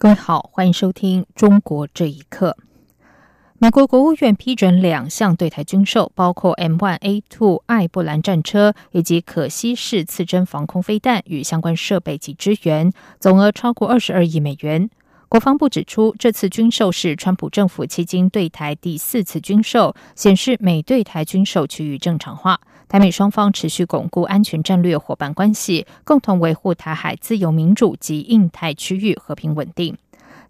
各位好，欢迎收听《中国这一刻》。美国国务院批准两项对台军售，包括 M1A2 艾布兰战车以及可惜式次针防空飞弹与相关设备及支援，总额超过二十二亿美元。国防部指出，这次军售是川普政府迄今对台第四次军售，显示美对台军售趋于正常化。台美双方持续巩固安全战略伙伴关系，共同维护台海自由民主及印太区域和平稳定。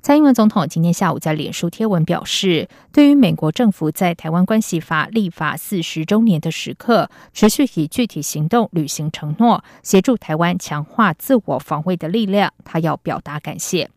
蔡英文总统今天下午在脸书贴文表示，对于美国政府在《台湾关系法》立法四十周年的时刻，持续以具体行动履行承诺，协助台湾强化自我防卫的力量，他要表达感谢。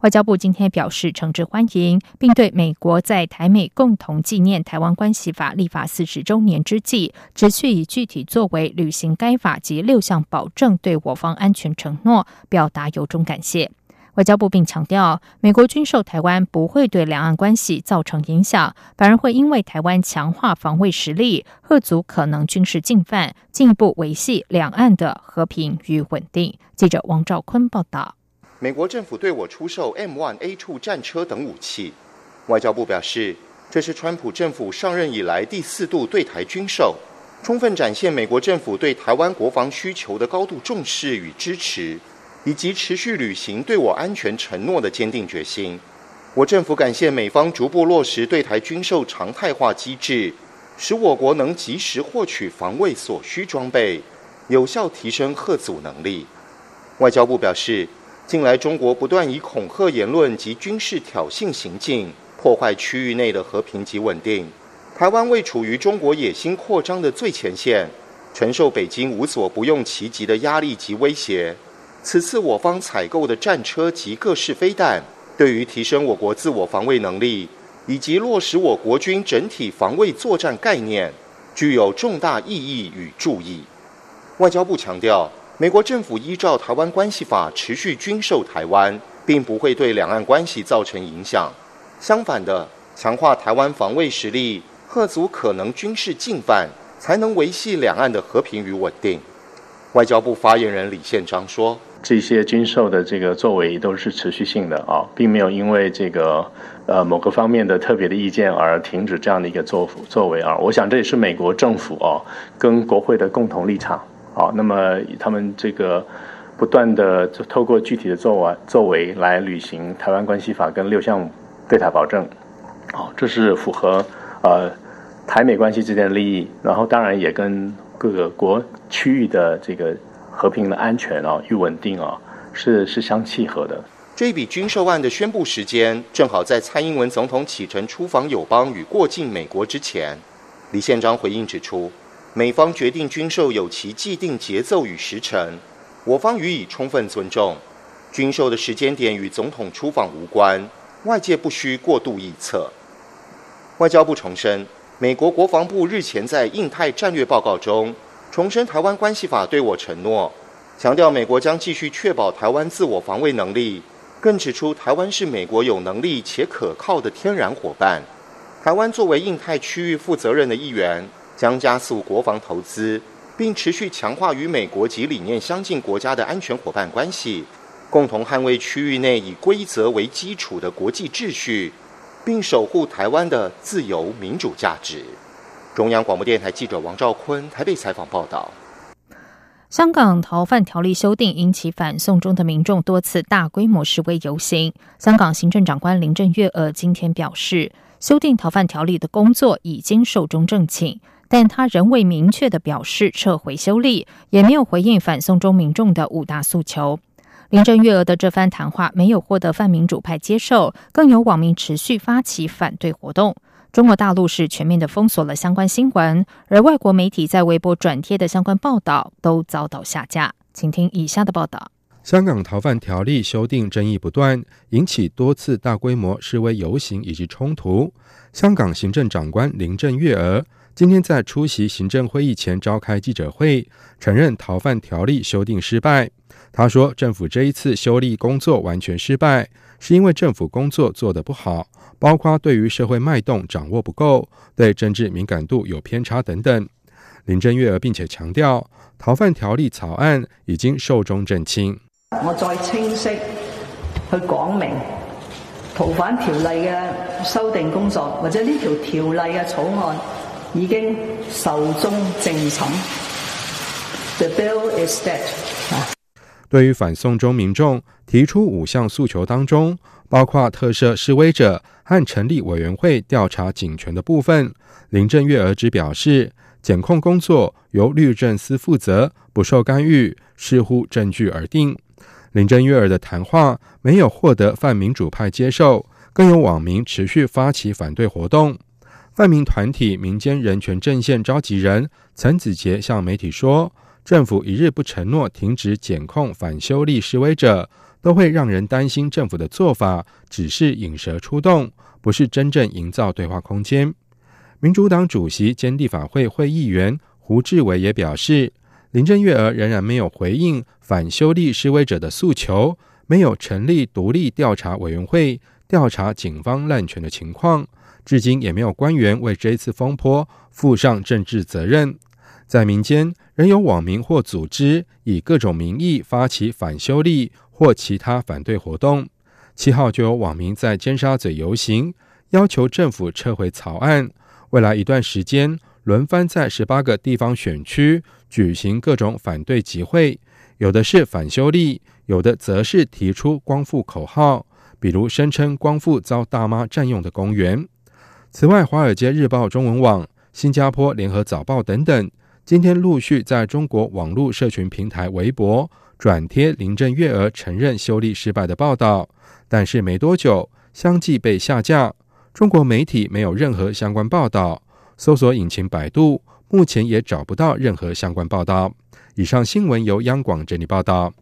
外交部今天表示，诚挚欢迎，并对美国在台美共同纪念《台湾关系法》立法四十周年之际，持续以具体作为履行该法及六项保证对我方安全承诺，表达由衷感谢。外交部并强调，美国军售台湾不会对两岸关系造成影响，反而会因为台湾强化防卫实力，遏阻可能军事进犯，进一步维系两岸的和平与稳定。记者王兆坤报道。美国政府对我出售 M1A2 战车等武器，外交部表示，这是川普政府上任以来第四度对台军售，充分展现美国政府对台湾国防需求的高度重视与支持，以及持续履行对我安全承诺的坚定决心。我政府感谢美方逐步落实对台军售常态化机制，使我国能及时获取防卫所需装备，有效提升核组能力。外交部表示。近来，中国不断以恐吓言论及军事挑衅行径破坏区域内的和平及稳定。台湾位处于中国野心扩张的最前线，承受北京无所不用其极的压力及威胁。此次我方采购的战车及各式飞弹，对于提升我国自我防卫能力以及落实我国军整体防卫作战概念，具有重大意义与注意。外交部强调。美国政府依照《台湾关系法》持续军售台湾，并不会对两岸关系造成影响。相反的，强化台湾防卫实力，遏足可能军事进犯，才能维系两岸的和平与稳定。外交部发言人李宪章说：“这些军售的这个作为都是持续性的啊，并没有因为这个呃某个方面的特别的意见而停止这样的一个作作为啊。我想这也是美国政府啊跟国会的共同立场。”好，那么他们这个不断的透过具体的作为作为来履行《台湾关系法》跟六项对台保证，好，这是符合呃台美关系之间的利益，然后当然也跟各个国区域的这个和平的安全啊与稳定啊是是相契合的。这笔军售案的宣布时间正好在蔡英文总统启程出访友邦与过境美国之前，李宪章回应指出。美方决定军售有其既定节奏与时程，我方予以充分尊重。军售的时间点与总统出访无关，外界不需过度臆测。外交部重申，美国国防部日前在印太战略报告中重申《台湾关系法》对我承诺，强调美国将继续确保台湾自我防卫能力，更指出台湾是美国有能力且可靠的天然伙伴。台湾作为印太区域负责任的一员。将加速国防投资，并持续强化与美国及理念相近国家的安全伙伴关系，共同捍卫区域内以规则为基础的国际秩序，并守护台湾的自由民主价值。中央广播电台记者王兆坤台北采访报道。香港逃犯条例修订引起反送中的民众多次大规模示威游行。香港行政长官林郑月娥今天表示，修订逃犯条例的工作已经寿终正寝。但他仍未明确的表示撤回修例，也没有回应反送中民众的五大诉求。林郑月娥的这番谈话没有获得泛民主派接受，更有网民持续发起反对活动。中国大陆是全面的封锁了相关新闻，而外国媒体在微博转贴的相关报道都遭到下架。请听以下的报道：香港逃犯条例修订争议不断，引起多次大规模示威游行以及冲突。香港行政长官林郑月娥。今天在出席行政会议前召开记者会，承认逃犯条例修订失败。他说，政府这一次修例工作完全失败，是因为政府工作做得不好，包括对于社会脉动掌握不够，对政治敏感度有偏差等等。林郑月娥并且强调，逃犯条例草案已经寿终正寝。我再清晰去讲明逃犯条例嘅修订工作，或者呢条条例嘅草案。已经寿终正寝。The bill is dead。对于反送中民众提出五项诉求当中，包括特赦示威者和成立委员会调查警权的部分，林郑月娥只表示检控工作由律政司负责，不受干预，视乎证据而定。林郑月娥的谈话没有获得泛民主派接受，更有网民持续发起反对活动。泛民团体民间人权阵线召集人陈子杰向媒体说：“政府一日不承诺停止检控反修例示威者，都会让人担心政府的做法只是引蛇出洞，不是真正营造对话空间。”民主党主席兼立法会会议员胡志伟也表示：“林郑月娥仍然没有回应反修例示威者的诉求，没有成立独立调查委员会。”调查警方滥权的情况，至今也没有官员为这次风波负上政治责任。在民间，仍有网民或组织以各种名义发起反修例或其他反对活动。七号就有网民在尖沙咀游行，要求政府撤回草案。未来一段时间，轮番在十八个地方选区举行各种反对集会，有的是反修例，有的则是提出光复口号。比如声称光复遭大妈占用的公园。此外，《华尔街日报》中文网、新加坡联合早报等等，今天陆续在中国网络社群平台微博转贴林郑月娥承认修例失败的报道，但是没多久相继被下架。中国媒体没有任何相关报道，搜索引擎百度目前也找不到任何相关报道。以上新闻由央广整理报道。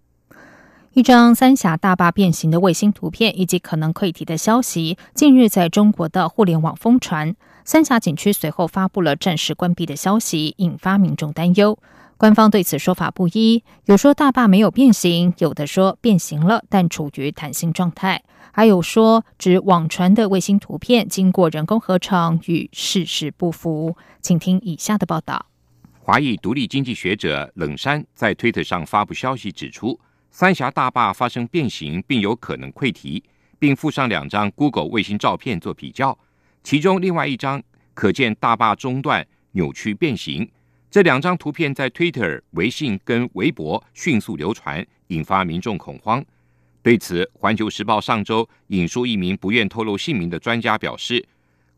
一张三峡大坝变形的卫星图片以及可能溃堤的消息，近日在中国的互联网疯传。三峡景区随后发布了暂时关闭的消息，引发民众担忧。官方对此说法不一，有说大坝没有变形，有的说变形了但处于弹性状态，还有说指网传的卫星图片经过人工合成，与事实不符。请听以下的报道。华裔独立经济学者冷山在推特上发布消息，指出。三峡大坝发生变形，并有可能溃堤，并附上两张 Google 卫星照片做比较，其中另外一张可见大坝中段扭曲变形。这两张图片在 Twitter、微信跟微博迅速流传，引发民众恐慌。对此，《环球时报》上周引述一名不愿透露姓名的专家表示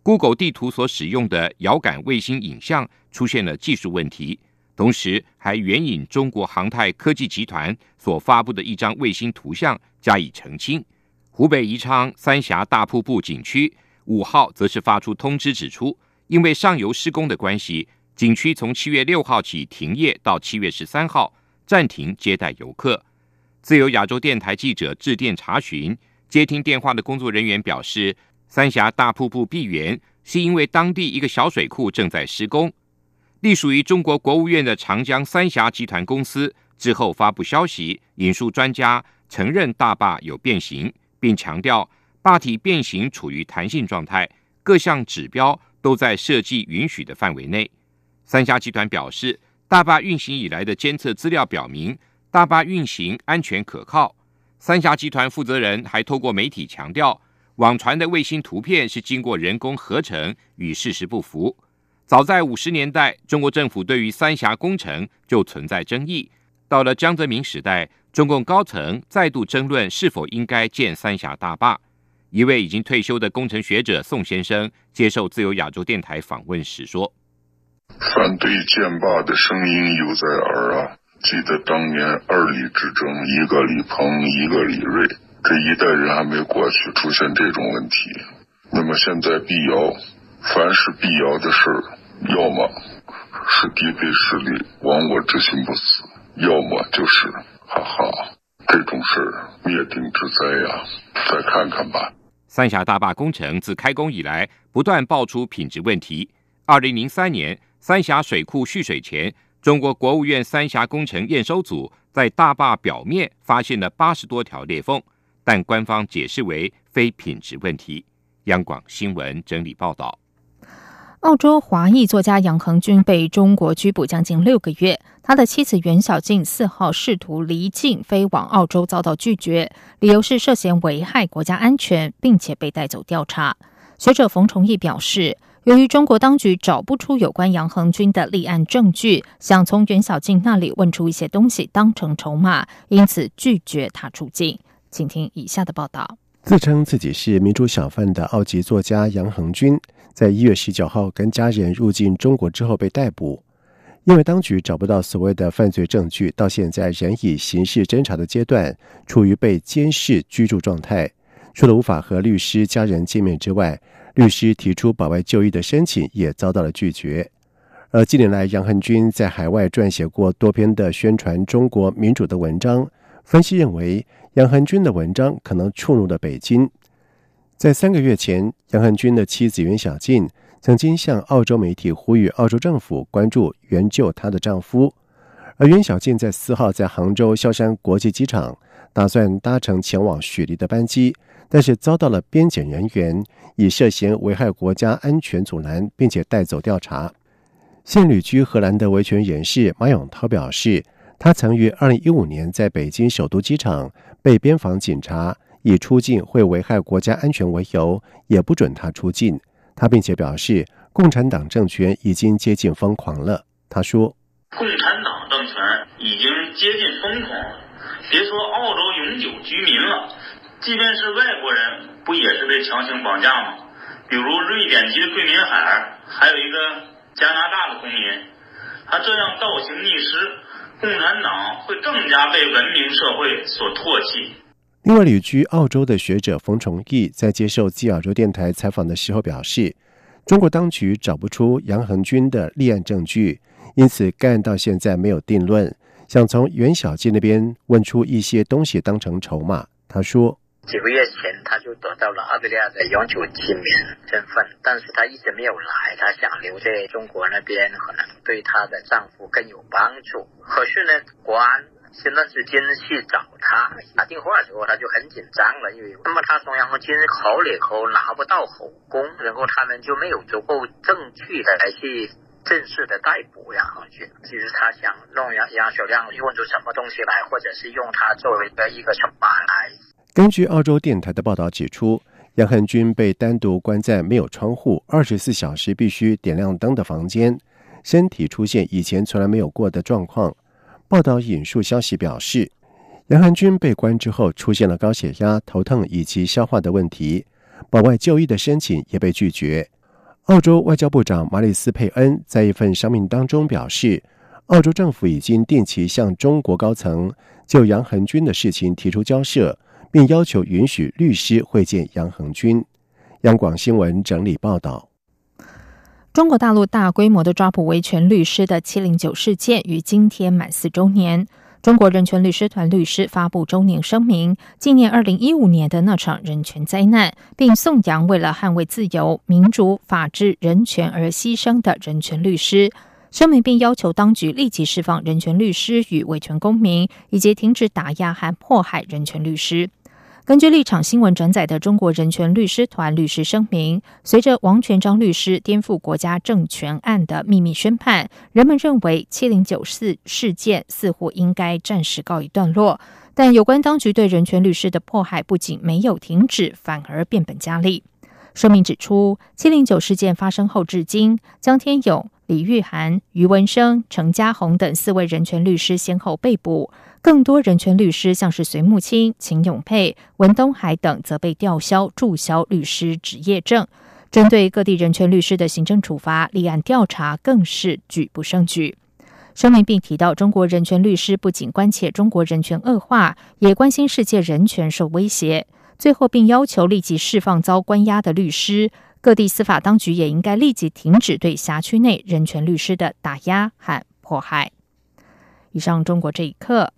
，Google 地图所使用的遥感卫星影像出现了技术问题。同时还援引中国航太科技集团所发布的一张卫星图像加以澄清。湖北宜昌三峡大瀑布景区五号则是发出通知指出，因为上游施工的关系，景区从七月六号起停业到七月十三号暂停接待游客。自由亚洲电台记者致电查询，接听电话的工作人员表示，三峡大瀑布闭园是因为当地一个小水库正在施工。隶属于中国国务院的长江三峡集团公司之后发布消息，引述专家承认大坝有变形，并强调坝体变形处于弹性状态，各项指标都在设计允许的范围内。三峡集团表示，大坝运行以来的监测资料表明，大坝运行安全可靠。三峡集团负责人还透过媒体强调，网传的卫星图片是经过人工合成，与事实不符。早在五十年代，中国政府对于三峡工程就存在争议。到了江泽民时代，中共高层再度争论是否应该建三峡大坝。一位已经退休的工程学者宋先生接受自由亚洲电台访问时说：“反对建坝的声音犹在耳啊！记得当年二李之争，一个李鹏，一个李瑞，这一代人还没过去，出现这种问题。那么现在辟谣，凡是辟谣的事儿。”要么是敌配实力亡我之心不死，要么就是哈哈，这种事儿灭顶之灾啊！再看看吧。三峡大坝工程自开工以来，不断爆出品质问题。二零零三年三峡水库蓄水前，中国国务院三峡工程验收组在大坝表面发现了八十多条裂缝，但官方解释为非品质问题。央广新闻整理报道。澳洲华裔作家杨恒军被中国拘捕将近六个月，他的妻子袁小静四号试图离境飞往澳洲，遭到拒绝，理由是涉嫌危害国家安全，并且被带走调查。学者冯崇义表示，由于中国当局找不出有关杨恒军的立案证据，想从袁小静那里问出一些东西当成筹码，因此拒绝他出境。请听以下的报道。自称自己是民主小贩的澳籍作家杨恒军，在一月十九号跟家人入境中国之后被逮捕，因为当局找不到所谓的犯罪证据，到现在仍以刑事侦查的阶段，处于被监视居住状态。除了无法和律师、家人见面之外，律师提出保外就医的申请也遭到了拒绝。而近年来，杨恒军在海外撰写过多篇的宣传中国民主的文章。分析认为，杨汉军的文章可能触怒了北京。在三个月前，杨汉军的妻子袁小静曾经向澳洲媒体呼吁澳洲政府关注援救她的丈夫。而袁小静在四号在杭州萧山国际机场打算搭乘前往雪梨的班机，但是遭到了边检人员以涉嫌危害国家安全阻拦，并且带走调查。现旅居荷兰的维权人士马永涛表示。他曾于二零一五年在北京首都机场被边防警察以出境会危害国家安全为由，也不准他出境。他并且表示，共产党政权已经接近疯狂了。他说：“共产党政权已经接近疯狂，别说澳洲永久居民了，即便是外国人，不也是被强行绑架吗？比如瑞典籍的桂民海还有一个加拿大的公民，他这样倒行逆施。”共产党会更加被文明社会所唾弃。另外，旅居澳洲的学者冯崇义在接受《基尔州电台》采访的时候表示，中国当局找不出杨恒军的立案证据，因此该案到现在没有定论。想从袁小静那边问出一些东西当成筹码，他说：“几个月前他就得到了澳大利亚的永久居民身份，但是他一直没有来，他想留在中国那边，可能。”对她的丈夫更有帮助。可是呢，国安前段时间去找她打电话的时候，她就很紧张了，因为那么她从杨红军口里头拿不到口供，然后他们就没有足够证据来去正式的逮捕杨红军。其实他想弄杨杨小亮用出什么东西来，或者是用他作为的一个筹码来。根据澳洲电台的报道指出，杨汉军被单独关在没有窗户、二十四小时必须点亮灯的房间。身体出现以前从来没有过的状况。报道引述消息表示，杨恒军被关之后出现了高血压、头痛以及消化的问题，保外就医的申请也被拒绝。澳洲外交部长马里斯佩恩在一份声明当中表示，澳洲政府已经定期向中国高层就杨恒军的事情提出交涉，并要求允许律师会见杨恒军。央广新闻整理报道。中国大陆大规模的抓捕维权律师的“七零九”事件于今天满四周年。中国人权律师团律师发布周年声明，纪念二零一五年的那场人权灾难，并颂扬为了捍卫自由、民主、法治、人权而牺牲的人权律师。声明并要求当局立即释放人权律师与维权公民，以及停止打压和迫害人权律师。根据立场新闻转载的中国人权律师团律师声明，随着王全章律师颠覆国家政权案的秘密宣判，人们认为七零九四事件似乎应该暂时告一段落。但有关当局对人权律师的迫害不仅没有停止，反而变本加厉。声明指出，七零九事件发生后至今，江天勇、李玉涵、余文生、程嘉宏等四位人权律师先后被捕。更多人权律师，像是隋木清、秦永佩、文东海等，则被吊销、注销律师执业证。针对各地人权律师的行政处罚、立案调查，更是举不胜举。声明并提到，中国人权律师不仅关切中国人权恶化，也关心世界人权受威胁。最后，并要求立即释放遭关押的律师，各地司法当局也应该立即停止对辖区内人权律师的打压和迫害。以上，中国这一刻。